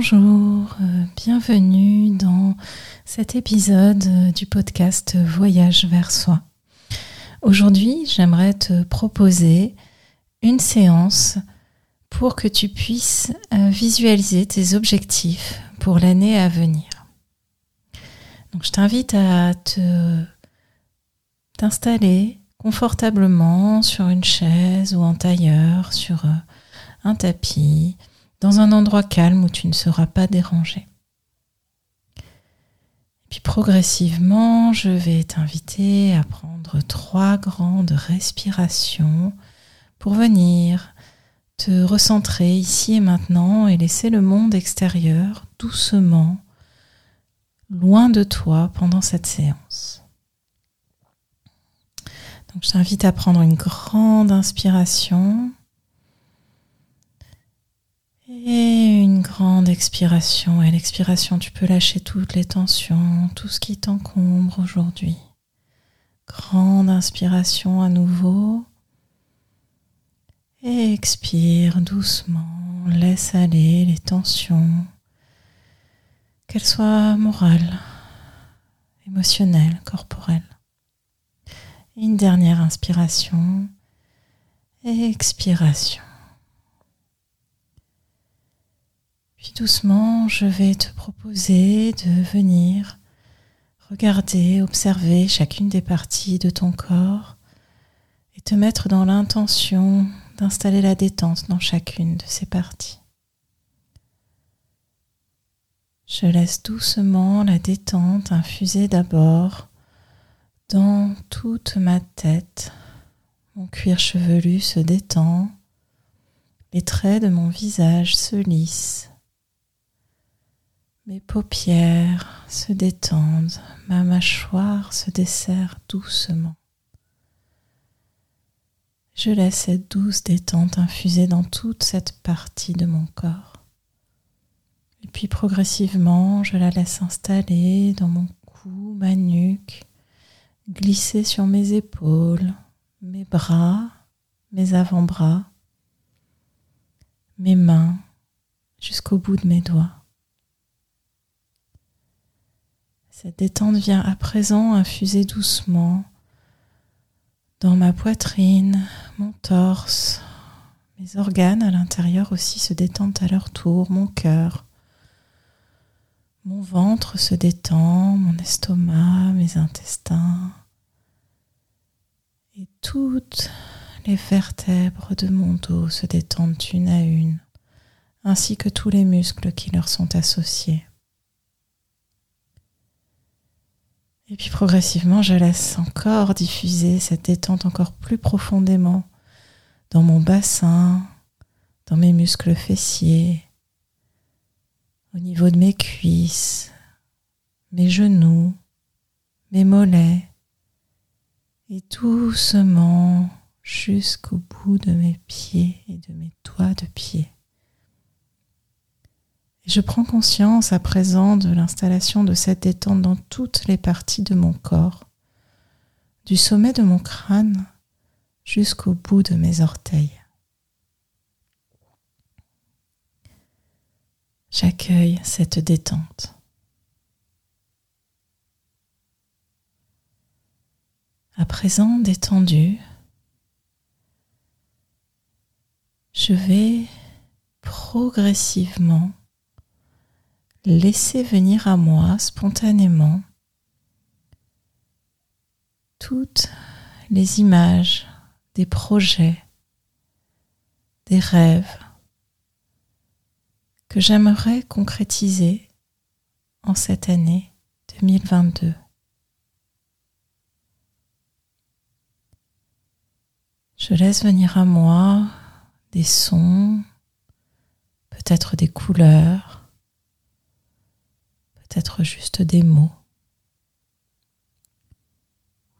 Bonjour, euh, bienvenue dans cet épisode euh, du podcast Voyage vers soi. Aujourd'hui, j'aimerais te proposer une séance pour que tu puisses euh, visualiser tes objectifs pour l'année à venir. Donc je t'invite à te t'installer confortablement sur une chaise ou en tailleur, sur un tapis, dans un endroit calme où tu ne seras pas dérangé. Puis progressivement, je vais t'inviter à prendre trois grandes respirations pour venir te recentrer ici et maintenant et laisser le monde extérieur doucement loin de toi pendant cette séance. Donc je t'invite à prendre une grande inspiration et expiration. Et l'expiration, tu peux lâcher toutes les tensions, tout ce qui t'encombre aujourd'hui. Grande inspiration à nouveau. Et expire doucement. Laisse aller les tensions, qu'elles soient morales, émotionnelles, corporelles. une dernière inspiration expiration. Puis doucement, je vais te proposer de venir regarder, observer chacune des parties de ton corps et te mettre dans l'intention d'installer la détente dans chacune de ces parties. Je laisse doucement la détente infuser d'abord dans toute ma tête. Mon cuir chevelu se détend, les traits de mon visage se lissent mes paupières se détendent, ma mâchoire se desserre doucement. Je laisse cette douce détente infuser dans toute cette partie de mon corps. Et puis progressivement, je la laisse installer dans mon cou, ma nuque, glisser sur mes épaules, mes bras, mes avant-bras, mes mains, jusqu'au bout de mes doigts. Cette détente vient à présent infuser doucement dans ma poitrine, mon torse, mes organes à l'intérieur aussi se détendent à leur tour, mon cœur, mon ventre se détend, mon estomac, mes intestins et toutes les vertèbres de mon dos se détendent une à une, ainsi que tous les muscles qui leur sont associés. Et puis progressivement, je laisse encore diffuser cette détente encore plus profondément dans mon bassin, dans mes muscles fessiers, au niveau de mes cuisses, mes genoux, mes mollets, et doucement jusqu'au bout de mes pieds et de mes doigts de pied. Je prends conscience à présent de l'installation de cette détente dans toutes les parties de mon corps, du sommet de mon crâne jusqu'au bout de mes orteils. J'accueille cette détente. À présent détendu, je vais progressivement laisser venir à moi spontanément toutes les images des projets, des rêves que j'aimerais concrétiser en cette année 2022. Je laisse venir à moi des sons, peut-être des couleurs, peut-être juste des mots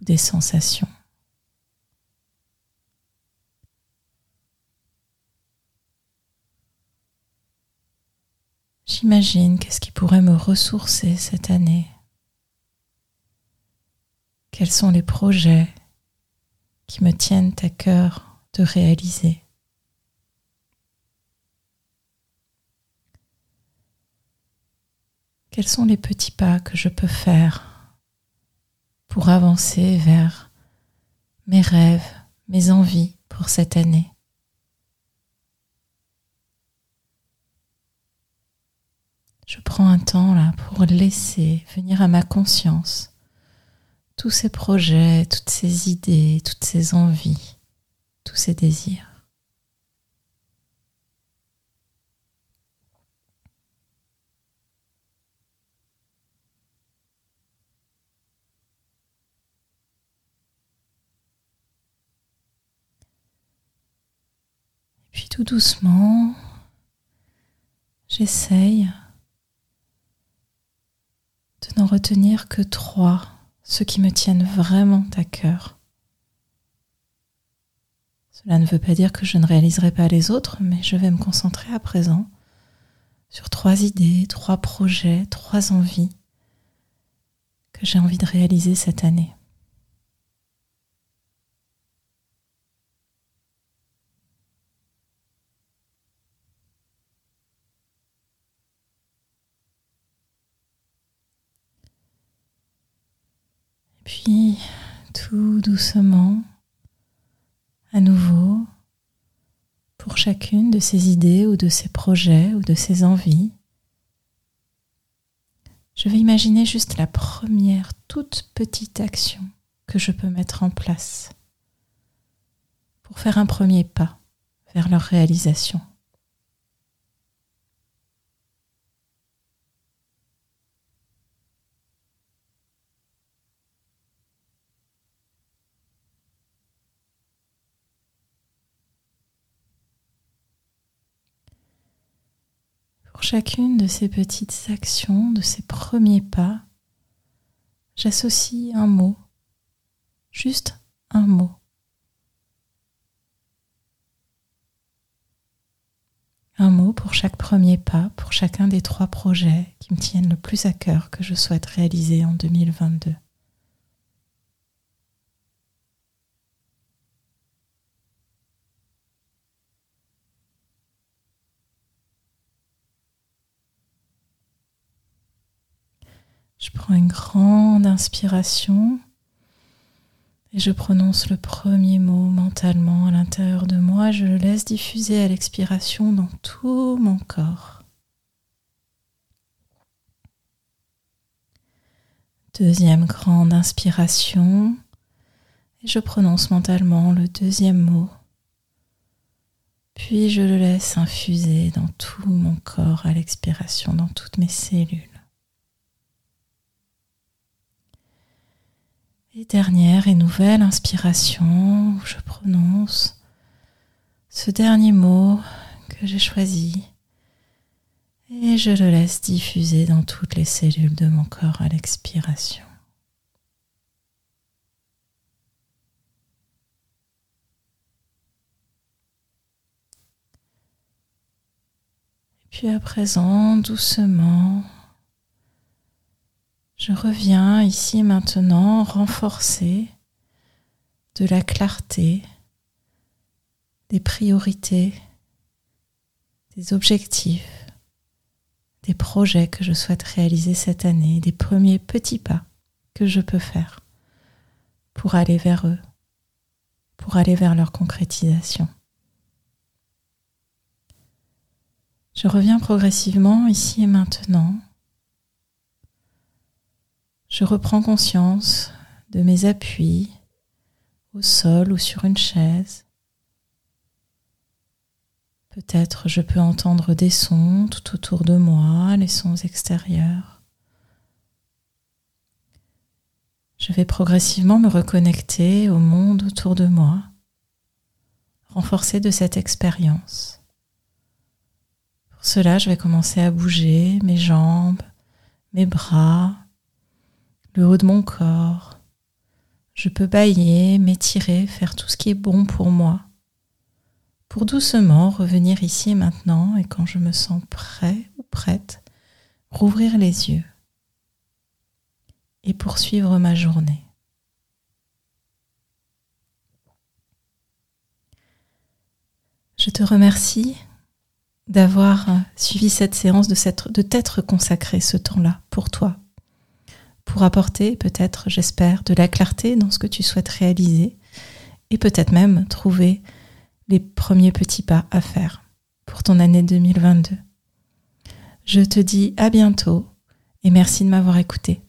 ou des sensations. J'imagine qu'est-ce qui pourrait me ressourcer cette année. Quels sont les projets qui me tiennent à cœur de réaliser? Quels sont les petits pas que je peux faire pour avancer vers mes rêves, mes envies pour cette année? Je prends un temps là pour laisser venir à ma conscience tous ces projets, toutes ces idées, toutes ces envies, tous ces désirs. Et puis tout doucement, j'essaye de n'en retenir que trois, ceux qui me tiennent vraiment à cœur. Cela ne veut pas dire que je ne réaliserai pas les autres, mais je vais me concentrer à présent sur trois idées, trois projets, trois envies que j'ai envie de réaliser cette année. Puis tout doucement, à nouveau, pour chacune de ces idées ou de ces projets ou de ces envies, je vais imaginer juste la première toute petite action que je peux mettre en place pour faire un premier pas vers leur réalisation. Pour chacune de ces petites actions, de ces premiers pas, j'associe un mot, juste un mot. Un mot pour chaque premier pas, pour chacun des trois projets qui me tiennent le plus à cœur que je souhaite réaliser en 2022. Je prends une grande inspiration et je prononce le premier mot mentalement à l'intérieur de moi. Je le laisse diffuser à l'expiration dans tout mon corps. Deuxième grande inspiration et je prononce mentalement le deuxième mot. Puis je le laisse infuser dans tout mon corps à l'expiration, dans toutes mes cellules. Et dernière et nouvelle inspiration, où je prononce ce dernier mot que j'ai choisi et je le laisse diffuser dans toutes les cellules de mon corps à l'expiration. Puis à présent, doucement, je reviens ici maintenant renforcer de la clarté, des priorités, des objectifs, des projets que je souhaite réaliser cette année, des premiers petits pas que je peux faire pour aller vers eux, pour aller vers leur concrétisation. Je reviens progressivement ici et maintenant je reprends conscience de mes appuis au sol ou sur une chaise. Peut-être je peux entendre des sons tout autour de moi, les sons extérieurs. Je vais progressivement me reconnecter au monde autour de moi, renforcer de cette expérience. Pour cela, je vais commencer à bouger mes jambes, mes bras, le haut de mon corps. Je peux bailler, m'étirer, faire tout ce qui est bon pour moi. Pour doucement revenir ici et maintenant et quand je me sens prêt ou prête, rouvrir les yeux et poursuivre ma journée. Je te remercie d'avoir suivi cette séance, de t'être consacré ce temps-là pour toi, pour apporter peut-être, j'espère, de la clarté dans ce que tu souhaites réaliser et peut-être même trouver les premiers petits pas à faire pour ton année 2022. Je te dis à bientôt et merci de m'avoir écouté.